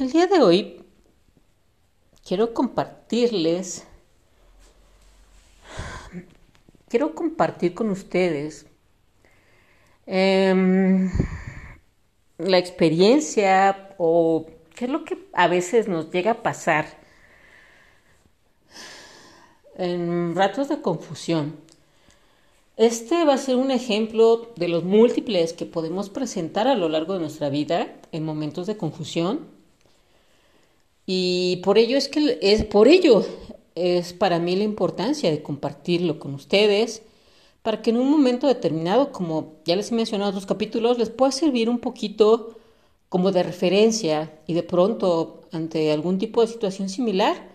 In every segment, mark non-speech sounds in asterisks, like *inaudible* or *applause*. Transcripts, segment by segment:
el día de hoy quiero compartirles, quiero compartir con ustedes em, la experiencia o qué es lo que a veces nos llega a pasar en ratos de confusión. Este va a ser un ejemplo de los múltiples que podemos presentar a lo largo de nuestra vida en momentos de confusión. Y por ello es que es por ello es para mí la importancia de compartirlo con ustedes para que en un momento determinado, como ya les he mencionado en otros capítulos, les pueda servir un poquito como de referencia y de pronto ante algún tipo de situación similar,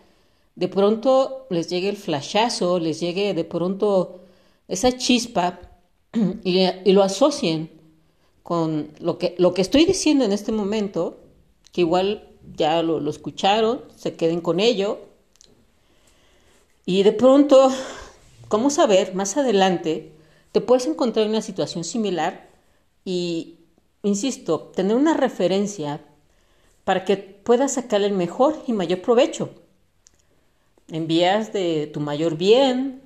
de pronto les llegue el flashazo, les llegue de pronto esa chispa y, lo asocien con lo que, lo que estoy diciendo en este momento, que igual ya lo, lo escucharon, se queden con ello. Y de pronto, ¿cómo saber? Más adelante, te puedes encontrar en una situación similar y, insisto, tener una referencia para que puedas sacar el mejor y mayor provecho en vías de tu mayor bien,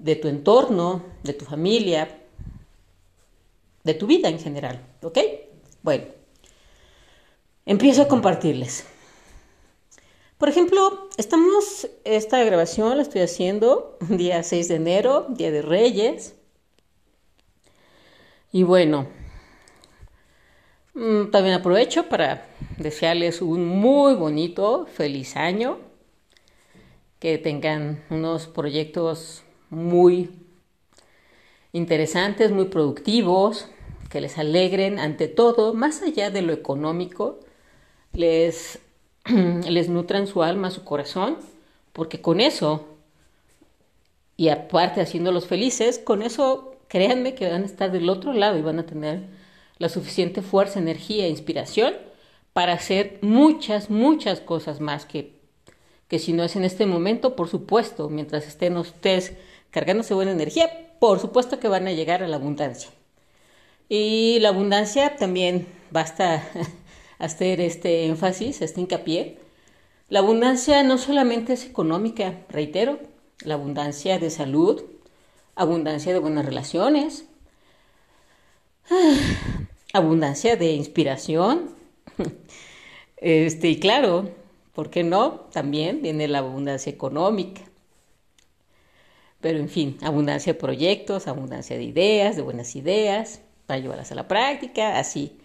de tu entorno, de tu familia, de tu vida en general, ¿ok? Bueno, empiezo a compartirles. Por ejemplo, estamos, esta grabación la estoy haciendo día 6 de enero, Día de Reyes. Y bueno, mm, también aprovecho para desearles un muy bonito, feliz año, que tengan unos proyectos muy interesantes, muy productivos, que les alegren ante todo, más allá de lo económico, les, *clears throat* les nutran su alma, su corazón, porque con eso, y aparte haciéndolos felices, con eso créanme que van a estar del otro lado y van a tener la suficiente fuerza, energía e inspiración para hacer muchas, muchas cosas más que, que si no es en este momento, por supuesto, mientras estén ustedes cargándose buena energía, por supuesto que van a llegar a la abundancia. Y la abundancia también basta *laughs* hacer este énfasis, este hincapié. La abundancia no solamente es económica, reitero, la abundancia de salud, abundancia de buenas relaciones, *sighs* abundancia de inspiración. *laughs* Este, y claro, ¿por qué no? También viene la abundancia económica. Pero en fin, abundancia de proyectos, abundancia de ideas, de buenas ideas, para llevarlas a la práctica, así.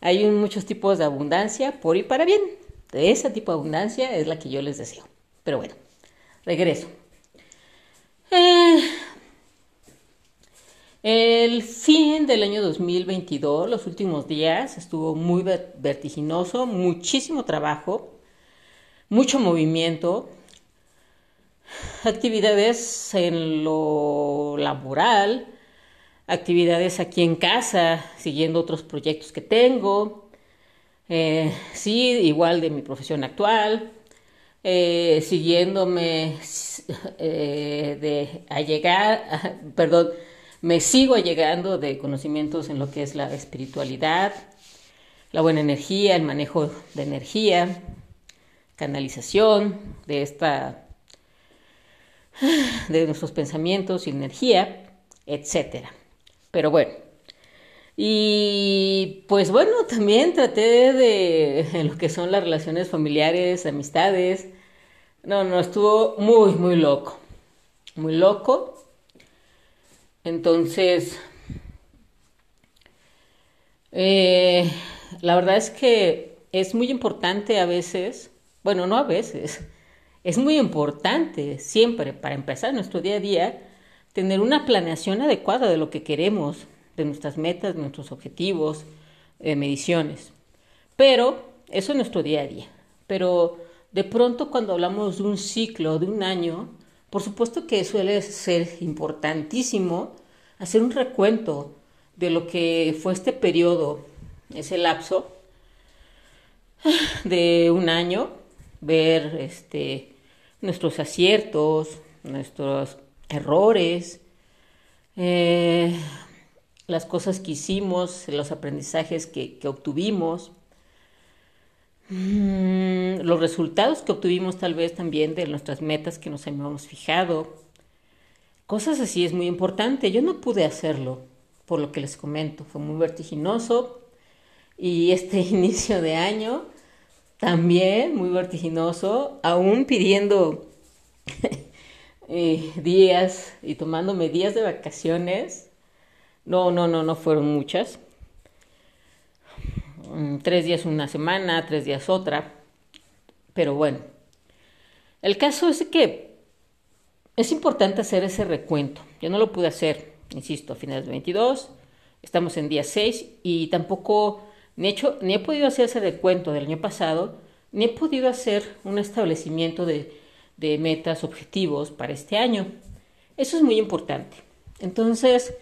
Hay muchos tipos de abundancia por y para bien. De ese tipo de abundancia es la que yo les deseo. Pero bueno, regreso. Eh, el fin del año 2022, los últimos días, estuvo muy vertiginoso, muchísimo trabajo, mucho movimiento, actividades en lo laboral, actividades aquí en casa, siguiendo otros proyectos que tengo, eh, sí, igual de mi profesión actual, eh, siguiéndome eh, de allegar, *laughs* perdón, me sigo allegando de conocimientos en lo que es la espiritualidad, la buena energía, el manejo de energía, canalización de esta de nuestros pensamientos y energía, etcétera. Pero bueno, y pues bueno, también traté de lo que son las relaciones familiares, amistades. No, no, estuvo muy, muy loco. Muy loco. Entonces, eh, la verdad es que es muy importante a veces, bueno, no a veces, es muy importante siempre, para empezar nuestro día a día, tener una planeación adecuada de lo que queremos, de nuestras metas, de nuestros objetivos, de mediciones. Pero eso es nuestro día a día. Pero de pronto cuando hablamos de un ciclo, de un año, por supuesto que suele ser importantísimo hacer un recuento de lo que fue este periodo, ese lapso de un año, ver este, nuestros aciertos, nuestros errores, eh, las cosas que hicimos, los aprendizajes que, obtuvimos, mm, los resultados que obtuvimos tal vez también de nuestras metas que nos habíamos fijado. Cosas así es muy importante. Yo no pude hacerlo, por lo que les comento. Fue muy vertiginoso y este *laughs* inicio de año también muy vertiginoso, aún pidiendo *laughs* eh, días y tomándome días de vacaciones. No, no, no, no fueron muchas. Mm, tres días una semana, tres días otra. Pero bueno, el caso es que es importante hacer ese recuento. Yo no lo pude hacer, insisto, a finales de 22. Estamos en día 6 y tampoco ni, hecho, ni he podido hacer ese recuento del año pasado, ni he podido hacer un establecimiento de, de metas, objetivos para este año. Eso es muy importante. Entonces,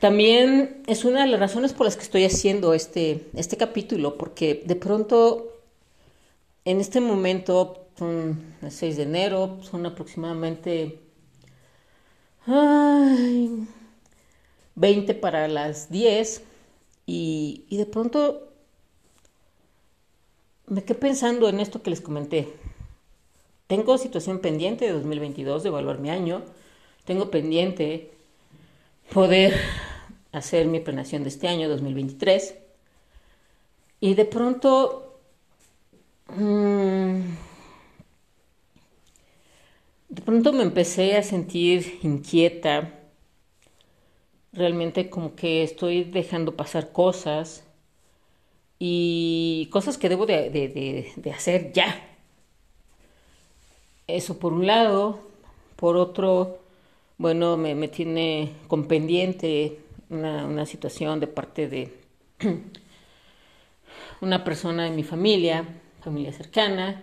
también es una de las razones por las que estoy haciendo este, este capítulo, porque de pronto, en este momento, son el 6 de enero, son aproximadamente 20 para las 10 y, de pronto me quedé pensando en esto que les comenté. Tengo situación pendiente de 2022 de evaluar mi año. Tengo pendiente poder hacer mi planeación de este año 2023. Y de pronto, mm, de pronto me empecé a sentir inquieta, realmente como que estoy dejando pasar cosas y cosas que debo de, hacer ya. Eso por un lado. Por otro, bueno, me, tiene con pendiente una, una situación de parte de *clears throat* una persona de mi familia, familia cercana,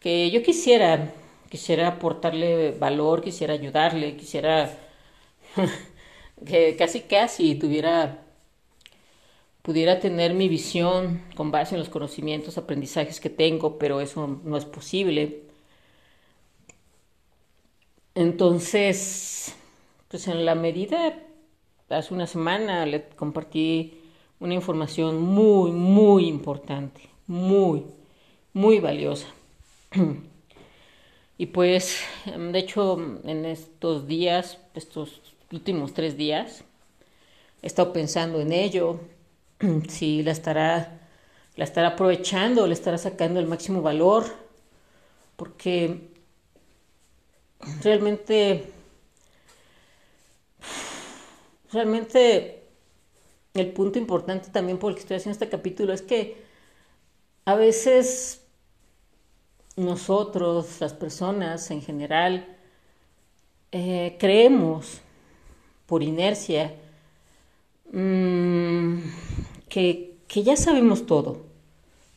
que yo quisiera, quisiera aportarle valor, quisiera ayudarle, quisiera *laughs* que casi casi tuviera pudiera tener mi visión con base en los conocimientos, aprendizajes que tengo, pero eso no es posible. Entonces, pues en la medida, hace una semana le compartí una información muy, muy importante, muy, muy valiosa. *clears throat* Y pues, de hecho, en estos días, estos últimos tres días. He estado pensando en ello, *clears throat* si la estará, la estará aprovechando, le estará sacando el máximo valor, porque realmente, realmente el punto importante también por el que estoy haciendo este capítulo es que a veces nosotros, las personas en general, eh, creemos por inercia, mm, que, que ya sabemos todo,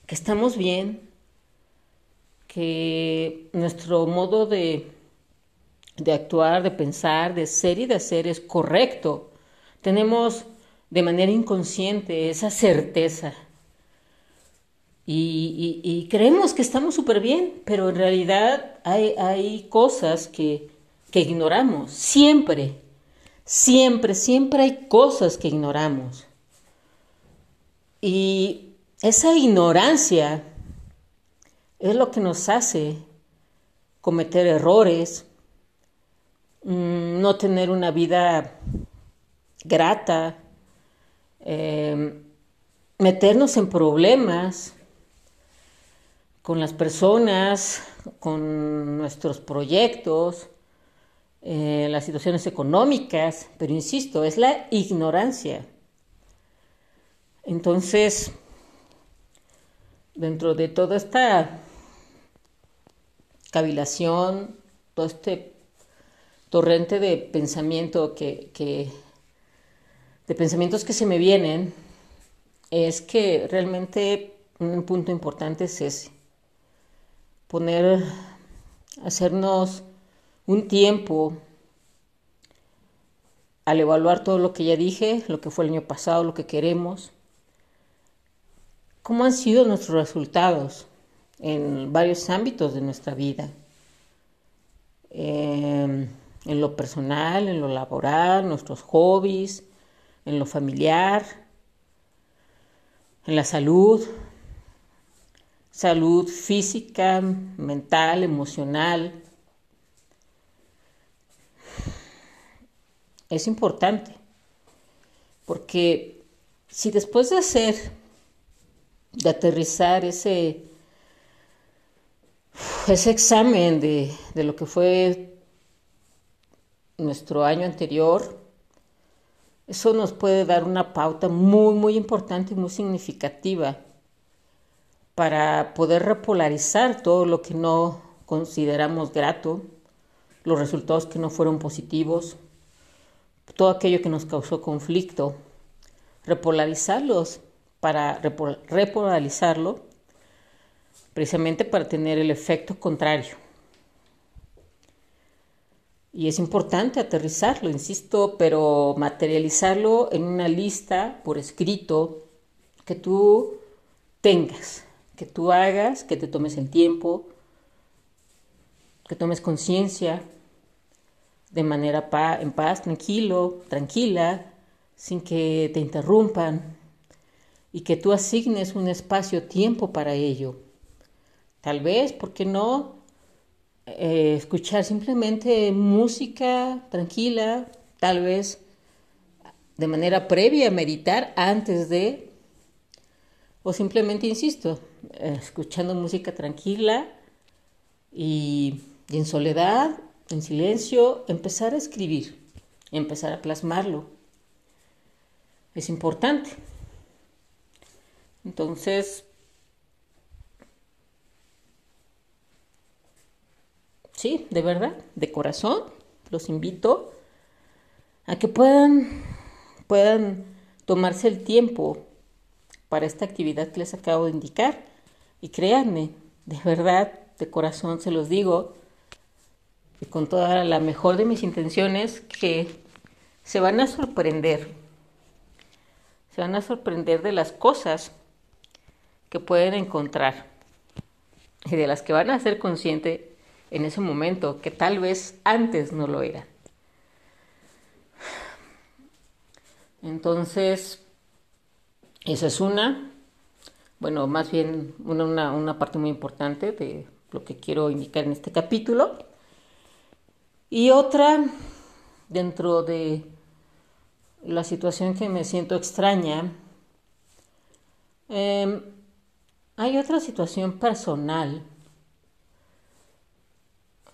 que estamos bien, que nuestro modo de, de actuar, de pensar, de ser y de hacer es correcto. Tenemos de manera inconsciente esa certeza. Y, y, creemos que estamos súper bien, pero en realidad hay, hay cosas que, que ignoramos, siempre. Siempre, siempre hay cosas que ignoramos. Y esa ignorancia es lo que nos hace cometer errores, mm, no tener una vida grata, em, meternos en problemas con las personas, con nuestros proyectos, eh, las situaciones económicas, pero insisto, es la ignorancia. Entonces, dentro de toda esta cavilación, todo este torrente de pensamiento que, que de pensamientos que se me vienen, es que realmente un punto importante es ese. Poner, hacernos un tiempo al evaluar todo lo que ya dije, lo que fue el año pasado, lo que queremos, cómo han sido nuestros resultados en varios ámbitos de nuestra vida, em, en lo personal, en lo laboral, nuestros hobbies, en lo familiar, en la salud, salud física, mental, emocional. Es importante, porque si después de hacer, de aterrizar ese, ese examen de, de lo que fue nuestro año anterior, eso nos puede dar una pauta muy, muy importante y muy significativa para poder repolarizar todo lo que no consideramos grato, los resultados que no fueron positivos, todo aquello que nos causó conflicto, repolarizarlos para repolarizarlo precisamente para tener el efecto contrario. Y es importante aterrizarlo, insisto, pero materializarlo en una lista por escrito que tú tengas, que tú hagas, que te tomes el tiempo, que tomes conciencia de manera en paz, tranquilo, tranquila, sin que te interrumpan y que tú asignes un espacio-tiempo para ello. Tal vez, ¿por qué no? Eh, escuchar simplemente música tranquila, tal vez de manera previa, meditar antes de, o simplemente, insisto, escuchando música tranquila y en soledad, en silencio, empezar a escribir, empezar a plasmarlo. Es importante. Entonces, Sí, de verdad, de corazón, los invito a que puedan, puedan tomarse el tiempo para esta actividad que les acabo de indicar. Y créanme, de verdad, de corazón se los digo, con toda la mejor de mis intenciones, que se van a sorprender. Se van a sorprender de las cosas que pueden encontrar y de las que van a ser conscientes en ese momento que tal vez antes no lo era. Entonces, esa es una, bueno, más bien una, una, parte muy importante de lo que quiero indicar en este capítulo. Y otra, dentro de la situación que me siento extraña, em, hay otra situación personal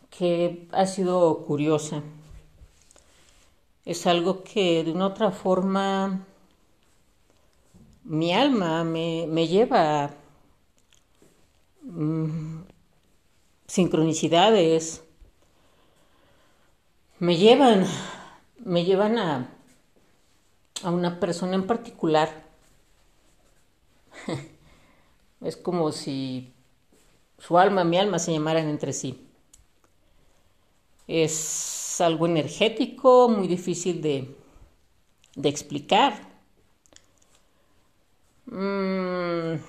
que ha sido curiosa. Es algo que de una otra forma mi alma me, lleva a mm, sincronicidades, me llevan, me llevan a, a una persona en particular. *laughs* es como si su alma mi alma se llamaran entre sí. Es algo energético, muy difícil de, explicar. Mm,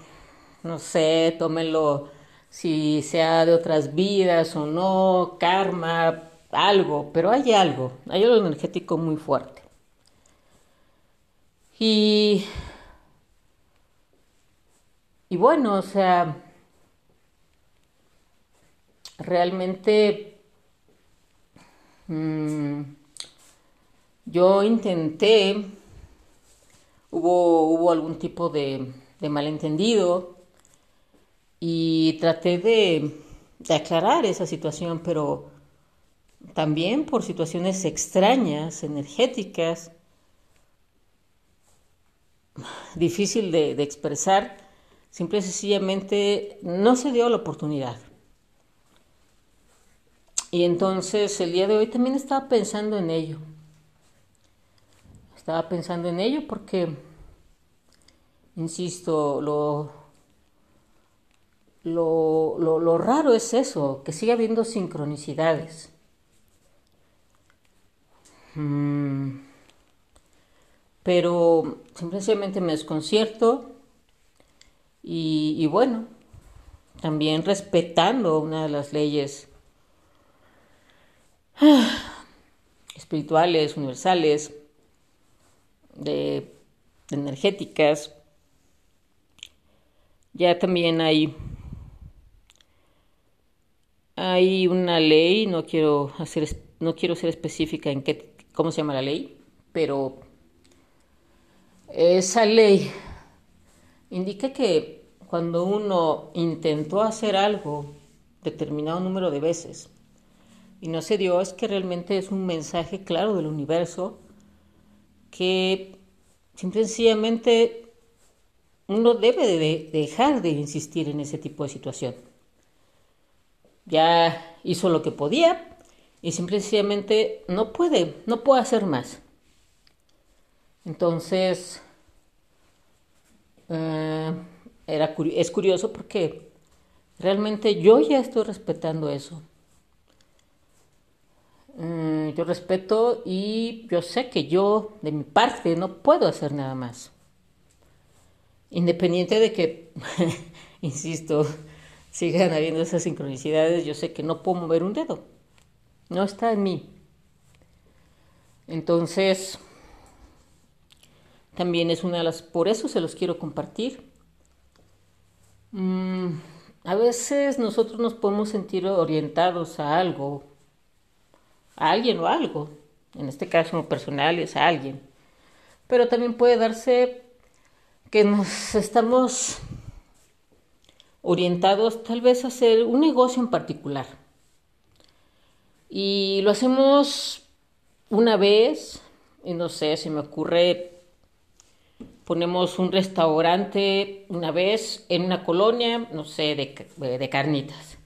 no sé, tómelo si sea de otras vidas o no, karma, algo, pero hay algo, hay algo energético muy fuerte. Y, y bueno, o sea, realmente Mm, yo intenté, hubo, hubo algún tipo de, malentendido y traté de, de aclarar esa situación, pero también por situaciones extrañas, energéticas, difícil de, expresar, simple y sencillamente no se dio la oportunidad. Y entonces el día de hoy también estaba pensando en ello. Estaba pensando en ello porque, insisto, lo, lo, lo, raro es eso, que sigue habiendo sincronicidades. Mm. Pero simplemente me desconcierto y, bueno, también respetando una de las leyes espirituales, universales, de, energéticas. Ya también hay hay una ley, no quiero hacer no quiero ser específica en qué cómo se llama la ley, pero esa ley indica que cuando uno intentó hacer algo determinado número de veces y no se dio, es que realmente es un mensaje claro del universo que sencillamente uno debe de dejar de insistir en ese tipo de situación. Ya hizo lo que podía y simplemente no puede, no puede hacer más. Entonces, eh, era, es curioso porque realmente yo ya estoy respetando eso. Mm, yo respeto y yo sé que yo, de mi parte, no puedo hacer nada más. Independiente de que, *laughs* insisto, sigan habiendo esas sincronicidades, yo sé que no puedo mover un dedo. No está en mí. Entonces, también es una de las, por eso se los quiero compartir. Mm, a veces nosotros nos podemos sentir orientados a algo a alguien o algo. En este caso personal es a alguien. Pero también puede darse que nos estamos orientados tal vez a hacer un negocio en particular. Y lo hacemos una vez, y no sé, se me ocurre, ponemos un restaurante una vez en una colonia, no sé, de, de carnitas.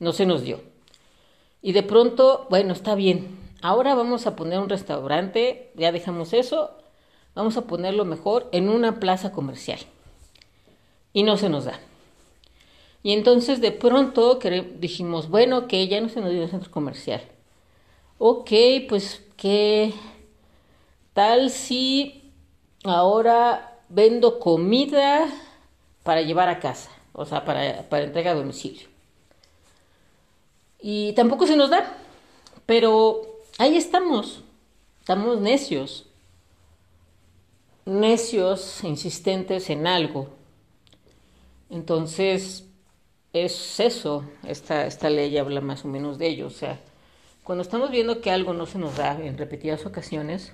No se nos dio. Y de pronto, bueno, está bien. Ahora vamos a poner un restaurante, ya dejamos eso, vamos a ponerlo mejor en una plaza comercial. Y no se nos da. Y entonces de pronto dijimos, bueno, que ya no se nos dio el centro comercial. Ok, pues qué tal si ahora vendo comida para llevar a casa, o sea, para, para entrega a domicilio. Y tampoco se nos da. Pero ahí estamos. Estamos necios. Necios, insistentes en algo. Entonces, es eso. Esta, esta ley habla más o menos de ello. O sea, cuando estamos viendo que algo no se nos da en repetidas ocasiones,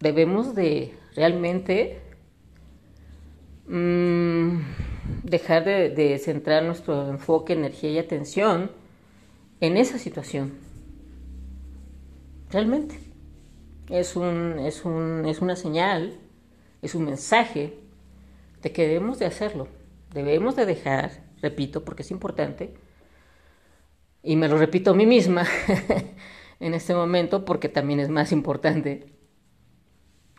debemos de realmente mmm, dejar de, centrar nuestro enfoque, energía y atención en esa situación. Realmente. Es, un, es, un, es una señal, es un mensaje de que debemos de hacerlo. Debemos de dejar, repito, porque es importante, y me lo repito a mí misma *laughs* en este momento porque también es más importante,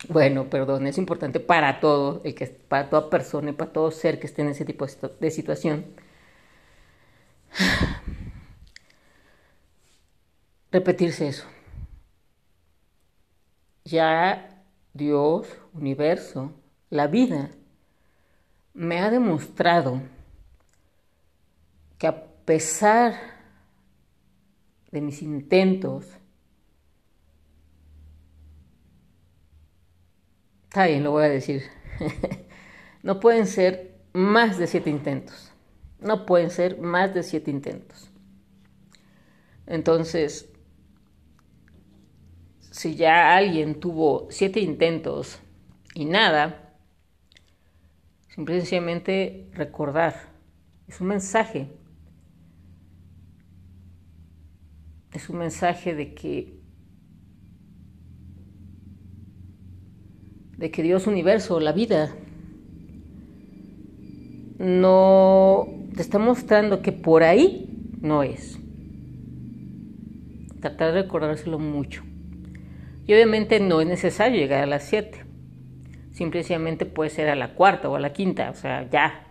bueno, perdón, es importante para todo, el que, para toda persona y para todo ser que esté en ese tipo de situación. *sighs* Repetirse eso. Ya Dios, universo, la vida, me ha demostrado que a pesar de mis intentos, Está bien, lo voy a decir. *laughs* no pueden ser más de siete intentos. No pueden ser más de siete intentos. Entonces, si ya alguien tuvo siete intentos y nada, simplemente recordar. Es un mensaje. Es un mensaje de que de que Dios universo, la vida, no te está mostrando que por ahí no es. Tratar de recordárselo mucho. Y obviamente no es necesario llegar a las 7. Simplemente puede ser a la cuarta o a la quinta, o sea, ya.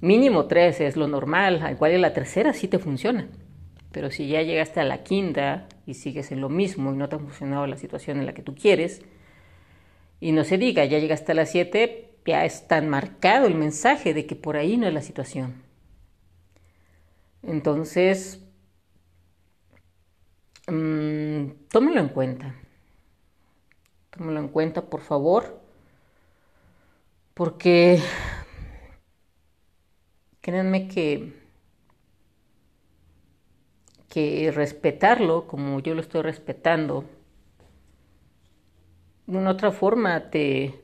Mínimo tres es lo normal, igual en la tercera sí te funciona. Pero si ya llegaste a la quinta y sigues en lo mismo y no te ha funcionado la situación en la que tú quieres, y no se diga, ya llegaste a las siete, ya es tan marcado el mensaje de que por ahí no es la situación. Entonces, mmm, tómelo en cuenta. Tómelo en cuenta, por favor. Porque créanme que, que respetarlo como yo lo estoy respetando, de una otra forma te,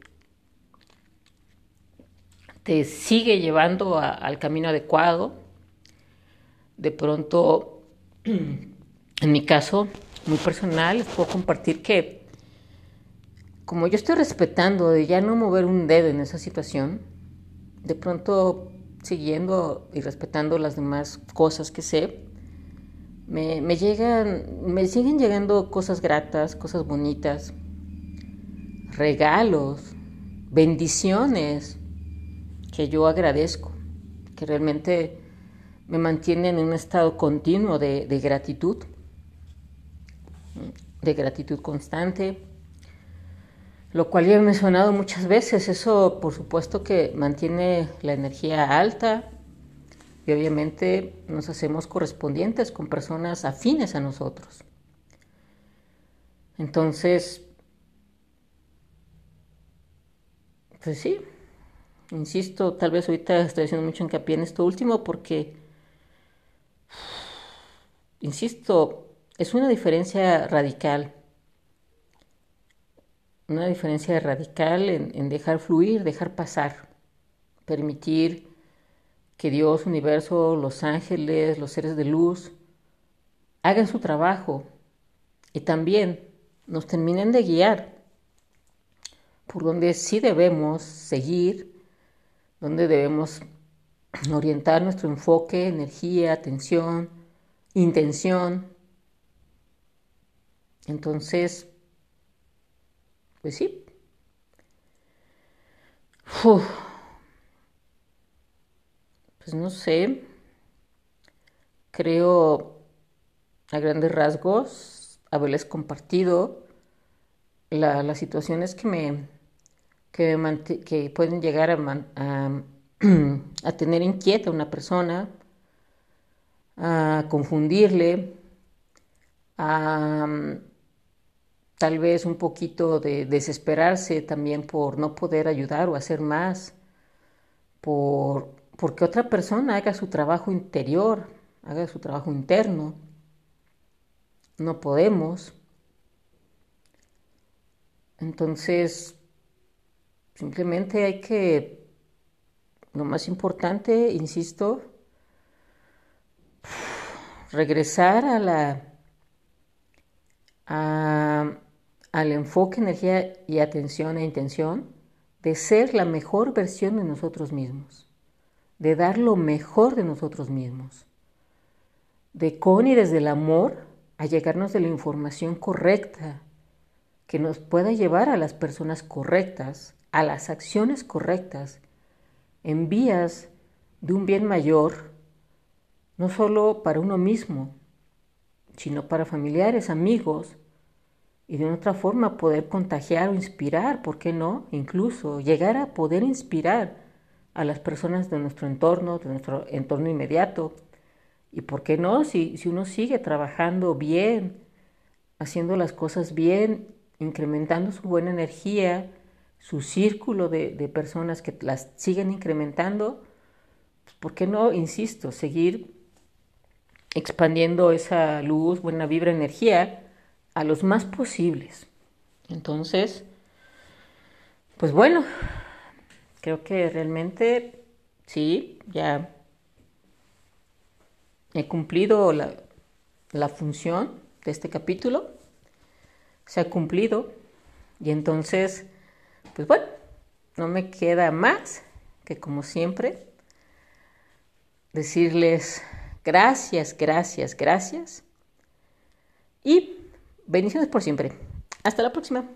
te sigue llevando al camino adecuado. De pronto, *clears throat* en mi caso, muy personal, les puedo compartir que como yo estoy respetando de ya no mover un dedo en esa situación, de pronto siguiendo y respetando las demás cosas que sé, me, llegan, me siguen llegando cosas gratas, cosas bonitas, regalos, bendiciones que yo agradezco, que realmente me mantienen en un estado continuo de gratitud, de gratitud constante lo cual ya he mencionado muchas veces. Eso, por supuesto, que mantiene la energía alta y obviamente nos hacemos correspondientes con personas afines a nosotros. Entonces, pues sí, insisto, tal vez ahorita estoy haciendo mucho hincapié en esto último porque, insisto, es una diferencia radical una diferencia radical en, dejar fluir, dejar pasar, permitir que Dios, universo, los ángeles, los seres de luz, hagan su trabajo y también nos terminen de guiar por donde sí debemos seguir, donde debemos orientar nuestro enfoque, energía, atención, intención. Entonces, pues sí. Pues no sé. Creo a grandes rasgos haberles compartido las situaciones que me que, que pueden llegar a, *clears throat* a, tener inquieta a una persona, a confundirle, a tal vez un poquito de desesperarse también por no poder ayudar o hacer más, por porque otra persona haga su trabajo interior, haga su trabajo interno. No podemos. Entonces, simplemente hay que, lo más importante, insisto, regresar a la a, al enfoque, energía y atención e intención de ser la mejor versión de nosotros mismos, de dar lo mejor de nosotros mismos, de con y desde el amor a llegarnos de la información correcta que nos pueda llevar a las personas correctas, a las acciones correctas, en vías de un bien mayor, no solo para uno mismo, sino para familiares, amigos, y de otra forma poder contagiar o inspirar, ¿por qué no? Incluso llegar a poder inspirar a las personas de nuestro entorno, de nuestro entorno inmediato. ¿Y por qué no? Si, si uno sigue trabajando bien, haciendo las cosas bien, incrementando su buena energía, su círculo de, de personas que las siguen incrementando, pues, ¿por qué no, insisto, seguir expandiendo esa luz, buena vibra, energía? A los más posibles. Entonces, pues bueno, creo que realmente sí, ya he cumplido la, función de este capítulo, se ha cumplido. Y entonces, pues bueno, no me queda más que como siempre decirles gracias, gracias, gracias. Y Bendiciones por siempre. Hasta la próxima.